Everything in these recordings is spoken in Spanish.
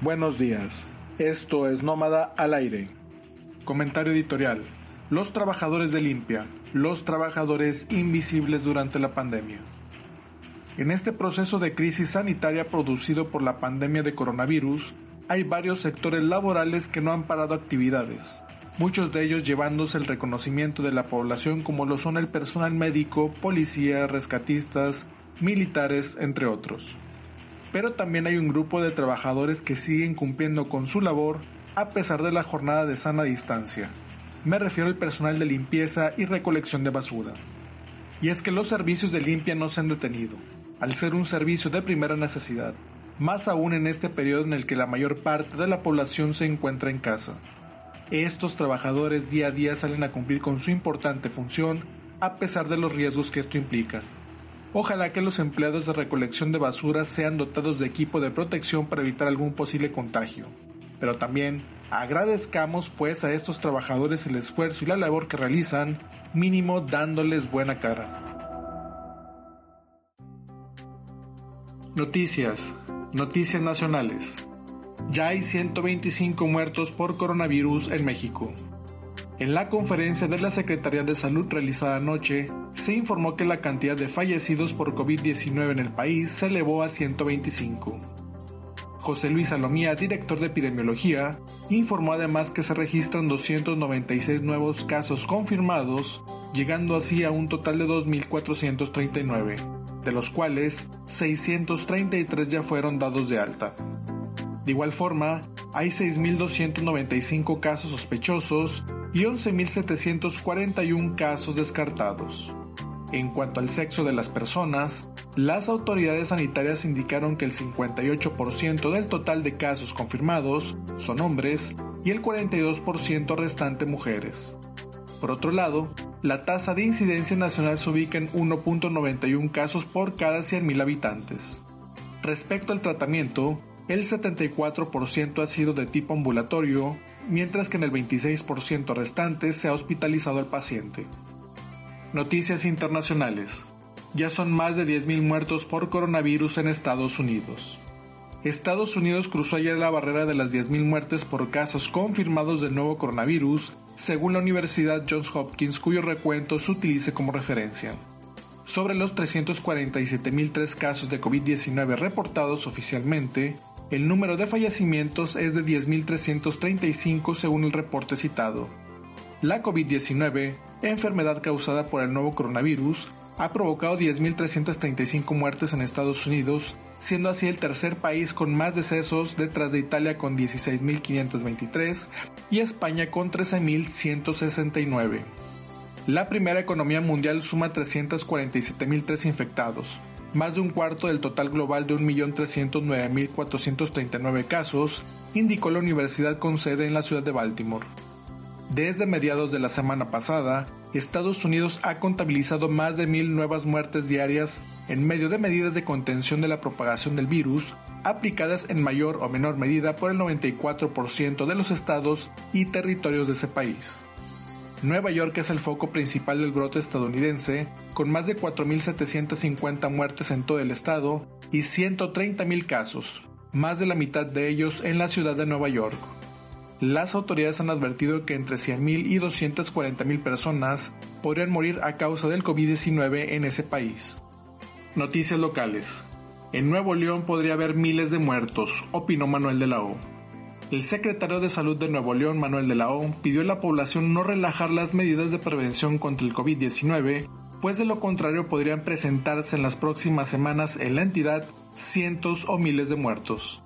Buenos días. Esto es Nómada al aire. Comentario editorial. Los trabajadores de limpia, los trabajadores invisibles durante la pandemia. En este proceso de crisis sanitaria producido por la pandemia de coronavirus, hay varios sectores laborales que no han parado actividades, muchos de ellos llevándose el reconocimiento de la población como lo son el personal médico, policía, rescatistas, militares, entre otros. Pero también hay un grupo de trabajadores que siguen cumpliendo con su labor a pesar de la jornada de sana distancia. Me refiero al personal de limpieza y recolección de basura. Y es que los servicios de limpia no se han detenido, al ser un servicio de primera necesidad, más aún en este periodo en el que la mayor parte de la población se encuentra en casa. Estos trabajadores día a día salen a cumplir con su importante función a pesar de los riesgos que esto implica. Ojalá que los empleados de recolección de basura sean dotados de equipo de protección para evitar algún posible contagio. Pero también agradezcamos pues a estos trabajadores el esfuerzo y la labor que realizan, mínimo dándoles buena cara. Noticias. Noticias nacionales. Ya hay 125 muertos por coronavirus en México. En la conferencia de la Secretaría de Salud realizada anoche, se informó que la cantidad de fallecidos por COVID-19 en el país se elevó a 125. José Luis Salomía, director de epidemiología, informó además que se registran 296 nuevos casos confirmados, llegando así a un total de 2.439, de los cuales 633 ya fueron dados de alta. De igual forma, hay 6.295 casos sospechosos y 11.741 casos descartados. En cuanto al sexo de las personas, las autoridades sanitarias indicaron que el 58% del total de casos confirmados son hombres y el 42% restante mujeres. Por otro lado, la tasa de incidencia nacional se ubica en 1.91 casos por cada 100.000 habitantes. Respecto al tratamiento, el 74% ha sido de tipo ambulatorio, mientras que en el 26% restante se ha hospitalizado al paciente. Noticias internacionales. Ya son más de 10.000 muertos por coronavirus en Estados Unidos. Estados Unidos cruzó ayer la barrera de las 10.000 muertes por casos confirmados del nuevo coronavirus, según la Universidad Johns Hopkins, cuyo recuento se utilice como referencia. Sobre los 347.003 casos de COVID-19 reportados oficialmente, el número de fallecimientos es de 10.335 según el reporte citado. La COVID-19, enfermedad causada por el nuevo coronavirus, ha provocado 10.335 muertes en Estados Unidos, siendo así el tercer país con más decesos detrás de Italia con 16.523 y España con 13.169. La primera economía mundial suma 347.003 infectados, más de un cuarto del total global de 1.309.439 casos, indicó la universidad con sede en la ciudad de Baltimore. Desde mediados de la semana pasada, Estados Unidos ha contabilizado más de mil nuevas muertes diarias en medio de medidas de contención de la propagación del virus, aplicadas en mayor o menor medida por el 94% de los estados y territorios de ese país. Nueva York es el foco principal del brote estadounidense, con más de 4.750 muertes en todo el estado y 130.000 casos, más de la mitad de ellos en la ciudad de Nueva York. Las autoridades han advertido que entre 100.000 y 240.000 personas podrían morir a causa del COVID-19 en ese país. Noticias locales. En Nuevo León podría haber miles de muertos, opinó Manuel de la O. El secretario de Salud de Nuevo León, Manuel de la O, pidió a la población no relajar las medidas de prevención contra el COVID-19, pues de lo contrario podrían presentarse en las próximas semanas en la entidad cientos o miles de muertos.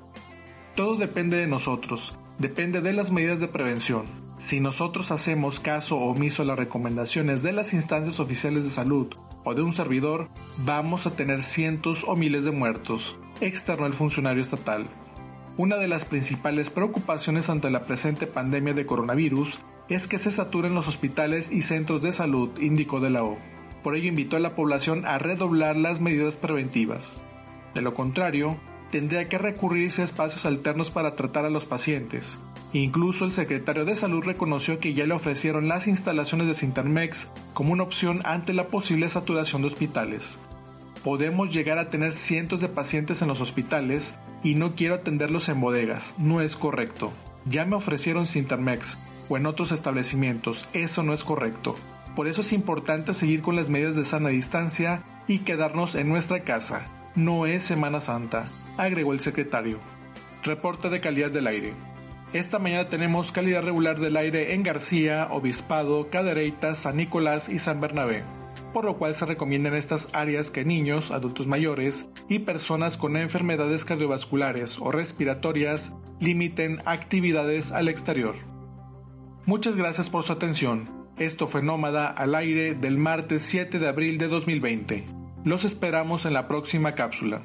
Todo depende de nosotros, depende de las medidas de prevención. Si nosotros hacemos caso omiso a las recomendaciones de las instancias oficiales de salud o de un servidor, vamos a tener cientos o miles de muertos, externó el funcionario estatal. Una de las principales preocupaciones ante la presente pandemia de coronavirus es que se saturen los hospitales y centros de salud, indicó de la O. Por ello invitó a la población a redoblar las medidas preventivas. De lo contrario, tendría que recurrirse a espacios alternos para tratar a los pacientes. Incluso el secretario de Salud reconoció que ya le ofrecieron las instalaciones de Sintermex como una opción ante la posible saturación de hospitales. Podemos llegar a tener cientos de pacientes en los hospitales y no quiero atenderlos en bodegas, no es correcto. Ya me ofrecieron Sintermex o en otros establecimientos, eso no es correcto. Por eso es importante seguir con las medidas de sana distancia y quedarnos en nuestra casa. No es Semana Santa agregó el secretario. Reporte de calidad del aire. Esta mañana tenemos calidad regular del aire en García, Obispado, Cadereyta, San Nicolás y San Bernabé, por lo cual se recomienda en estas áreas que niños, adultos mayores y personas con enfermedades cardiovasculares o respiratorias limiten actividades al exterior. Muchas gracias por su atención. Esto fue Nómada al aire del martes 7 de abril de 2020. Los esperamos en la próxima cápsula.